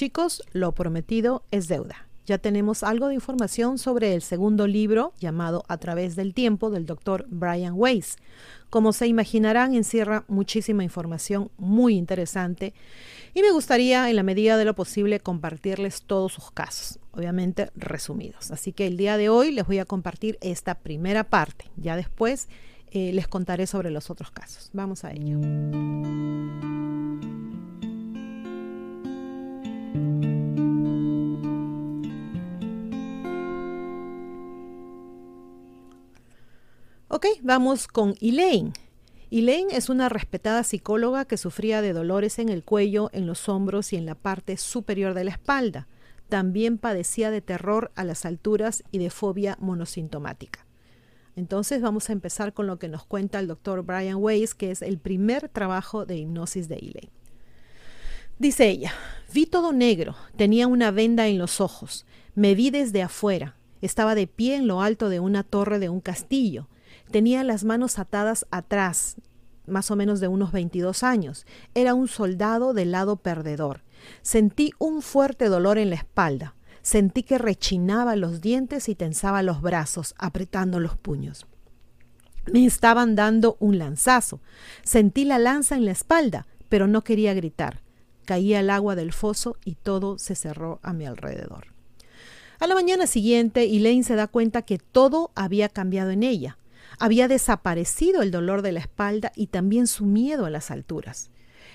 Chicos, lo prometido es deuda. Ya tenemos algo de información sobre el segundo libro llamado A través del tiempo del doctor Brian Weiss. Como se imaginarán, encierra muchísima información muy interesante y me gustaría en la medida de lo posible compartirles todos sus casos, obviamente resumidos. Así que el día de hoy les voy a compartir esta primera parte. Ya después eh, les contaré sobre los otros casos. Vamos a ello. Ok, vamos con Elaine. Elaine es una respetada psicóloga que sufría de dolores en el cuello, en los hombros y en la parte superior de la espalda. También padecía de terror a las alturas y de fobia monosintomática. Entonces vamos a empezar con lo que nos cuenta el doctor Brian Weiss, que es el primer trabajo de hipnosis de Elaine. Dice ella, vi todo negro, tenía una venda en los ojos, me vi desde afuera, estaba de pie en lo alto de una torre de un castillo, Tenía las manos atadas atrás, más o menos de unos 22 años. Era un soldado del lado perdedor. Sentí un fuerte dolor en la espalda. Sentí que rechinaba los dientes y tensaba los brazos, apretando los puños. Me estaban dando un lanzazo. Sentí la lanza en la espalda, pero no quería gritar. Caía el agua del foso y todo se cerró a mi alrededor. A la mañana siguiente, Elaine se da cuenta que todo había cambiado en ella. Había desaparecido el dolor de la espalda y también su miedo a las alturas.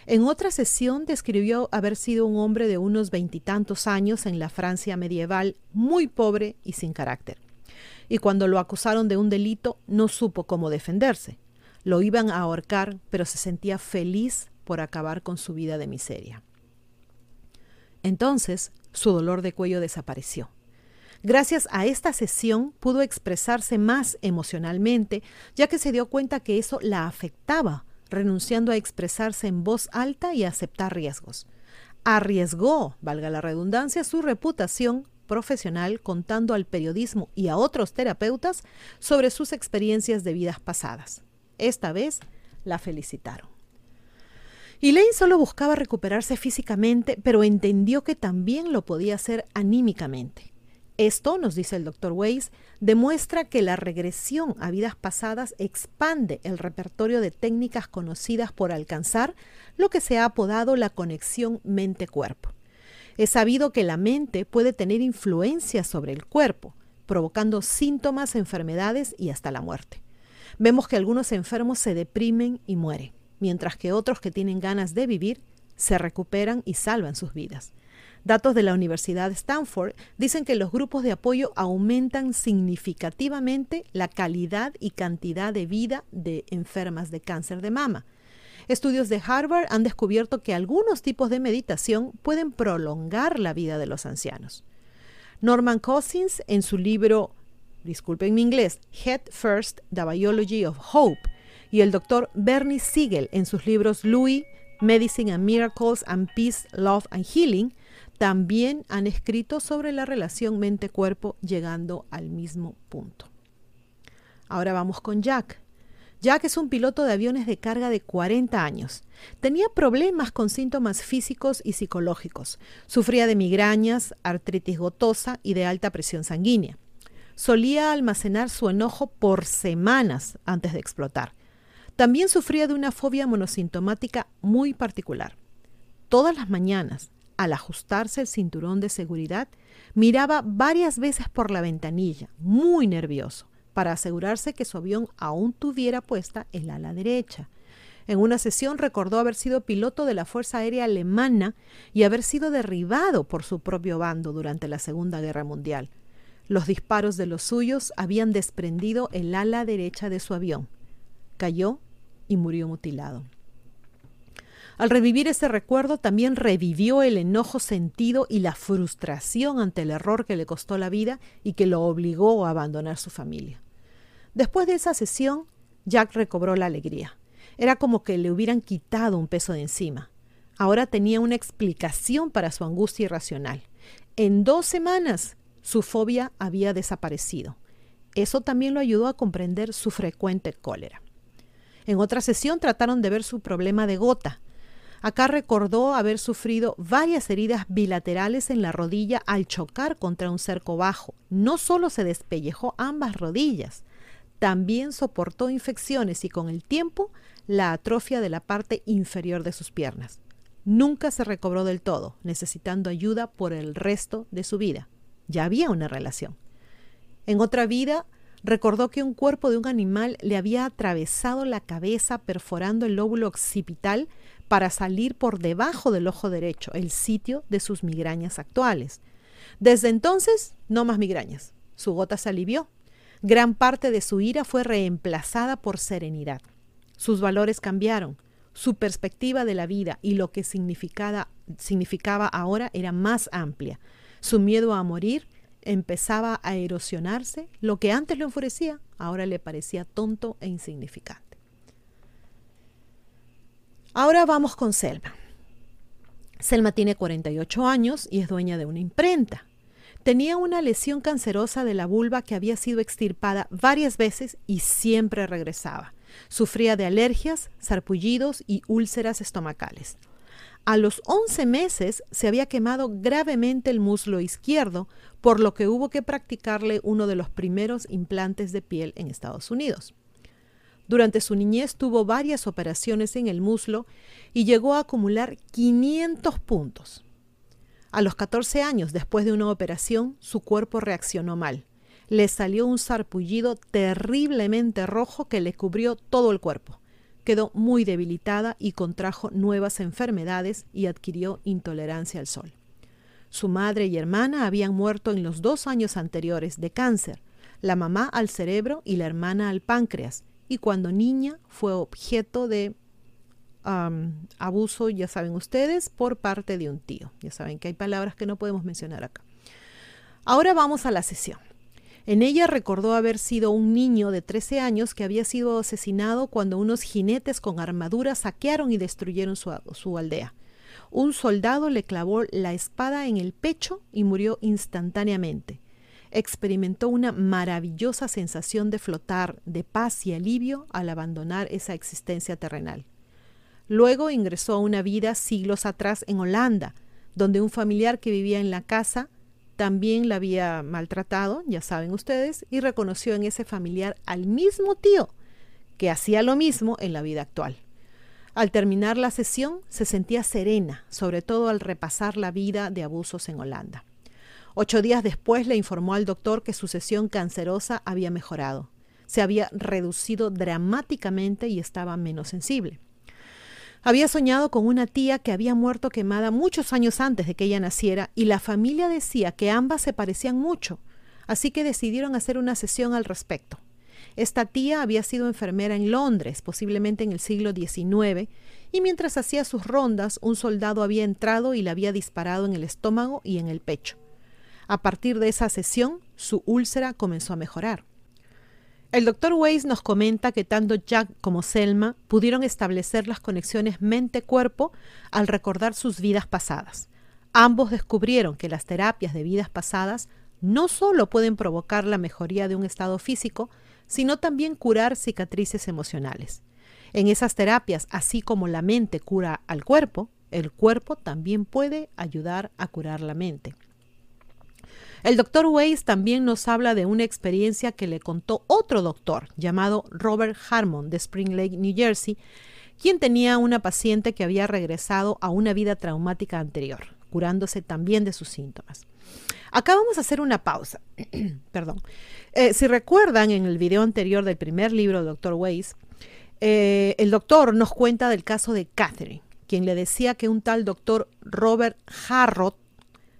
En otra sesión describió haber sido un hombre de unos veintitantos años en la Francia medieval, muy pobre y sin carácter. Y cuando lo acusaron de un delito no supo cómo defenderse. Lo iban a ahorcar, pero se sentía feliz por acabar con su vida de miseria. Entonces su dolor de cuello desapareció. Gracias a esta sesión pudo expresarse más emocionalmente, ya que se dio cuenta que eso la afectaba, renunciando a expresarse en voz alta y a aceptar riesgos. Arriesgó, valga la redundancia, su reputación profesional contando al periodismo y a otros terapeutas sobre sus experiencias de vidas pasadas. Esta vez la felicitaron. Elaine solo buscaba recuperarse físicamente, pero entendió que también lo podía hacer anímicamente. Esto, nos dice el doctor Weiss, demuestra que la regresión a vidas pasadas expande el repertorio de técnicas conocidas por alcanzar lo que se ha apodado la conexión mente-cuerpo. Es sabido que la mente puede tener influencia sobre el cuerpo, provocando síntomas, enfermedades y hasta la muerte. Vemos que algunos enfermos se deprimen y mueren, mientras que otros que tienen ganas de vivir se recuperan y salvan sus vidas. Datos de la Universidad Stanford dicen que los grupos de apoyo aumentan significativamente la calidad y cantidad de vida de enfermas de cáncer de mama. Estudios de Harvard han descubierto que algunos tipos de meditación pueden prolongar la vida de los ancianos. Norman Cousins, en su libro, disculpen mi inglés, Head First, The Biology of Hope, y el doctor Bernie Siegel, en sus libros Louis, Medicine and Miracles and Peace, Love and Healing, también han escrito sobre la relación mente-cuerpo llegando al mismo punto. Ahora vamos con Jack. Jack es un piloto de aviones de carga de 40 años. Tenía problemas con síntomas físicos y psicológicos. Sufría de migrañas, artritis gotosa y de alta presión sanguínea. Solía almacenar su enojo por semanas antes de explotar. También sufría de una fobia monosintomática muy particular. Todas las mañanas, al ajustarse el cinturón de seguridad, miraba varias veces por la ventanilla, muy nervioso, para asegurarse que su avión aún tuviera puesta el ala derecha. En una sesión recordó haber sido piloto de la Fuerza Aérea Alemana y haber sido derribado por su propio bando durante la Segunda Guerra Mundial. Los disparos de los suyos habían desprendido el ala derecha de su avión. Cayó y murió mutilado. Al revivir ese recuerdo también revivió el enojo sentido y la frustración ante el error que le costó la vida y que lo obligó a abandonar su familia. Después de esa sesión, Jack recobró la alegría. Era como que le hubieran quitado un peso de encima. Ahora tenía una explicación para su angustia irracional. En dos semanas su fobia había desaparecido. Eso también lo ayudó a comprender su frecuente cólera. En otra sesión trataron de ver su problema de gota, Acá recordó haber sufrido varias heridas bilaterales en la rodilla al chocar contra un cerco bajo. No solo se despellejó ambas rodillas, también soportó infecciones y con el tiempo la atrofia de la parte inferior de sus piernas. Nunca se recobró del todo, necesitando ayuda por el resto de su vida. Ya había una relación. En otra vida, recordó que un cuerpo de un animal le había atravesado la cabeza perforando el lóbulo occipital para salir por debajo del ojo derecho, el sitio de sus migrañas actuales. Desde entonces, no más migrañas. Su gota se alivió. Gran parte de su ira fue reemplazada por serenidad. Sus valores cambiaron. Su perspectiva de la vida y lo que significaba, ahora era más amplia. Su miedo a morir empezaba a erosionarse. Lo que antes lo enfurecía, ahora le parecía tonto e insignificante. Ahora vamos con Selma. Selma tiene 48 años y es dueña de una imprenta. Tenía una lesión cancerosa de la vulva que había sido extirpada varias veces y siempre regresaba. Sufría de alergias, sarpullidos y úlceras estomacales. A los 11 meses se había quemado gravemente el muslo izquierdo, por lo que hubo que practicarle uno de los primeros implantes de piel en Estados Unidos. Durante su niñez tuvo varias operaciones en el muslo y llegó a acumular 500 puntos. A los 14 años después de una operación, su cuerpo reaccionó mal. Le salió un sarpullido terriblemente rojo que le cubrió todo el cuerpo. Quedó muy debilitada y contrajo nuevas enfermedades y adquirió intolerancia al sol. Su madre y hermana habían muerto en los dos años anteriores de cáncer, la mamá al cerebro y la hermana al páncreas, y cuando niña fue objeto de abuso, ya saben ustedes, por parte de un tío. Ya saben que hay palabras que no podemos mencionar acá. Ahora vamos a la sesión. En ella recordó haber sido un niño de 13 años que había sido asesinado cuando unos jinetes con armadura saquearon y destruyeron su, su aldea. Un soldado le clavó la espada en el pecho y murió instantáneamente experimentó una maravillosa sensación de flotar, de paz y alivio al abandonar esa existencia terrenal. Luego ingresó a una vida siglos atrás en Holanda, donde un familiar que vivía en la casa también la había maltratado, ya saben ustedes, y reconoció en ese familiar al mismo tío que hacía lo mismo en la vida actual. Al terminar la sesión se sentía serena, sobre todo al repasar la vida de abusos en Holanda. Ocho días después le informó al doctor que su sesión cancerosa había mejorado. Se había reducido dramáticamente y estaba menos sensible. Había soñado con una tía que había muerto quemada muchos años antes de que ella naciera y la familia decía que ambas se parecían mucho, así que decidieron hacer una sesión al respecto. Esta tía había sido enfermera en Londres, posiblemente en el siglo XIX, y mientras hacía sus rondas, un soldado había entrado y le había disparado en el estómago y en el pecho. A partir de esa sesión, su úlcera comenzó a mejorar. El doctor Weiss nos comenta que tanto Jack como Selma pudieron establecer las conexiones mente-cuerpo al recordar sus vidas pasadas. Ambos descubrieron que las terapias de vidas pasadas no solo pueden provocar la mejoría de un estado físico, sino también curar cicatrices emocionales. En esas terapias, así como la mente cura al cuerpo, el cuerpo también puede ayudar a curar la mente. El doctor Weiss también nos habla de una experiencia que le contó otro doctor llamado Robert Harmon de Spring Lake, New Jersey, quien tenía una paciente que había regresado a una vida traumática anterior, curándose también de sus síntomas. Acá vamos a hacer una pausa. Perdón. Eh, si recuerdan en el video anterior del primer libro del doctor Weiss, eh, el doctor nos cuenta del caso de Catherine, quien le decía que un tal doctor Robert Harrod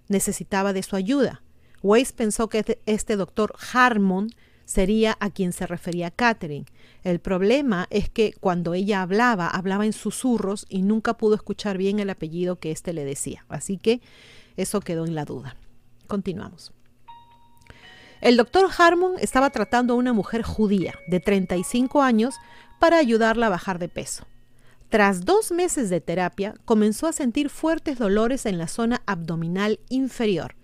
necesitaba de su ayuda. Weiss pensó que este, este doctor Harmon sería a quien se refería Catherine. El problema es que cuando ella hablaba, hablaba en susurros y nunca pudo escuchar bien el apellido que éste le decía. Así que eso quedó en la duda. Continuamos. El doctor Harmon estaba tratando a una mujer judía de 35 años para ayudarla a bajar de peso. Tras dos meses de terapia, comenzó a sentir fuertes dolores en la zona abdominal inferior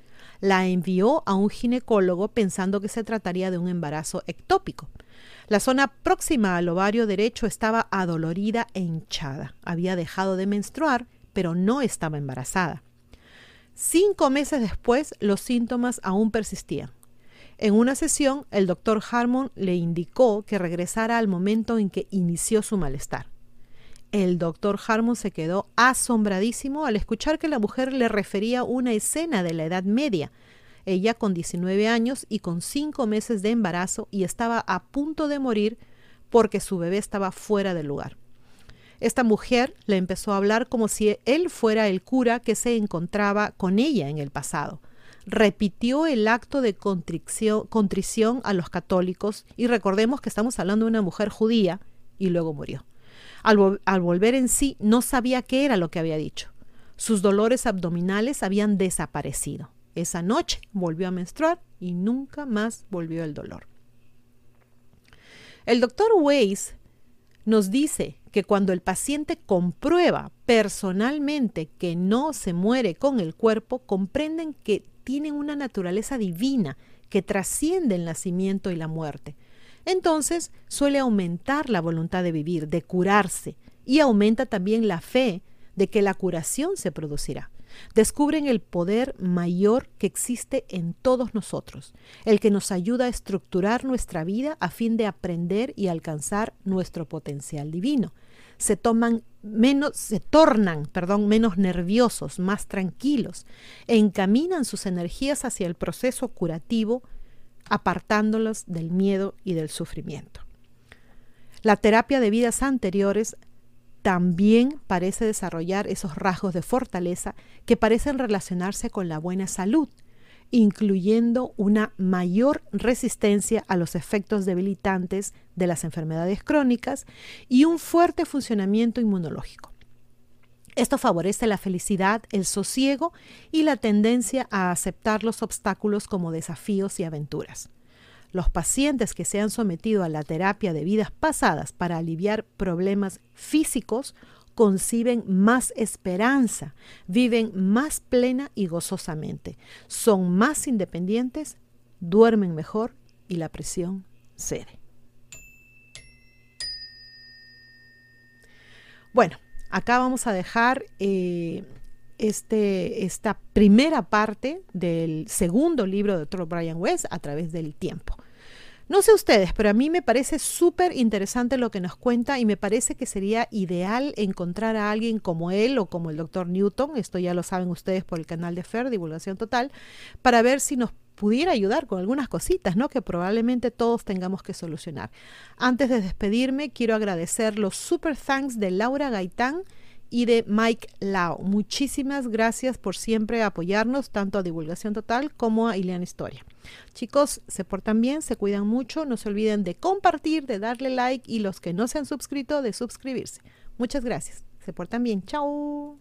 la envió a un ginecólogo pensando que se trataría de un embarazo ectópico. La zona próxima al ovario derecho estaba adolorida e hinchada. Había dejado de menstruar, pero no estaba embarazada. Cinco meses después, los síntomas aún persistían. En una sesión, el doctor Harmon le indicó que regresara al momento en que inició su malestar. El doctor Harmon se quedó asombradísimo al escuchar que la mujer le refería una escena de la Edad Media, ella con 19 años y con 5 meses de embarazo y estaba a punto de morir porque su bebé estaba fuera del lugar. Esta mujer le empezó a hablar como si él fuera el cura que se encontraba con ella en el pasado. Repitió el acto de contrición, a los católicos y recordemos que estamos hablando de una mujer judía y luego murió. Al, volver en sí no sabía qué era lo que había dicho. Sus dolores abdominales habían desaparecido. Esa noche volvió a menstruar y nunca más volvió el dolor. El doctor Weiss nos dice que cuando el paciente comprueba personalmente que no se muere con el cuerpo, comprenden que tienen una naturaleza divina que trasciende el nacimiento y la muerte. Entonces suele aumentar la voluntad de vivir, de curarse, y aumenta también la fe de que la curación se producirá descubren el poder mayor que existe en todos nosotros, el que nos ayuda a estructurar nuestra vida a fin de aprender y alcanzar nuestro potencial divino. Se toman menos se tornan, perdón, menos nerviosos, más tranquilos, e encaminan sus energías hacia el proceso curativo, apartándolos del miedo y del sufrimiento. La terapia de vidas anteriores también parece desarrollar esos rasgos de fortaleza que parecen relacionarse con la buena salud, incluyendo una mayor resistencia a los efectos debilitantes de las enfermedades crónicas y un fuerte funcionamiento inmunológico. Esto favorece la felicidad, el sosiego y la tendencia a aceptar los obstáculos como desafíos y aventuras. Los pacientes que se han sometido a la terapia de vidas pasadas para aliviar problemas físicos conciben más esperanza, viven más plena y gozosamente, son más independientes, duermen mejor y la presión cede. Bueno, acá vamos a dejar eh, este, esta primera parte del segundo libro de Dr. Brian West a través del tiempo. No sé ustedes, pero a mí me parece súper interesante lo que nos cuenta y me parece que sería ideal encontrar a alguien como él o como el doctor Newton, esto ya lo saben ustedes por el canal de FER, Divulgación Total, para ver si nos pudiera ayudar con algunas cositas, ¿no? Que probablemente todos tengamos que solucionar. Antes de despedirme, quiero agradecer los super thanks de Laura Gaitán, y de Mike Lau. Muchísimas gracias por siempre apoyarnos, tanto a Divulgación Total como a Ileana Historia. Chicos, se portan bien, se cuidan mucho, no se olviden de compartir, de darle like y los que no se han suscrito, de suscribirse. Muchas gracias. Se portan bien. Chao.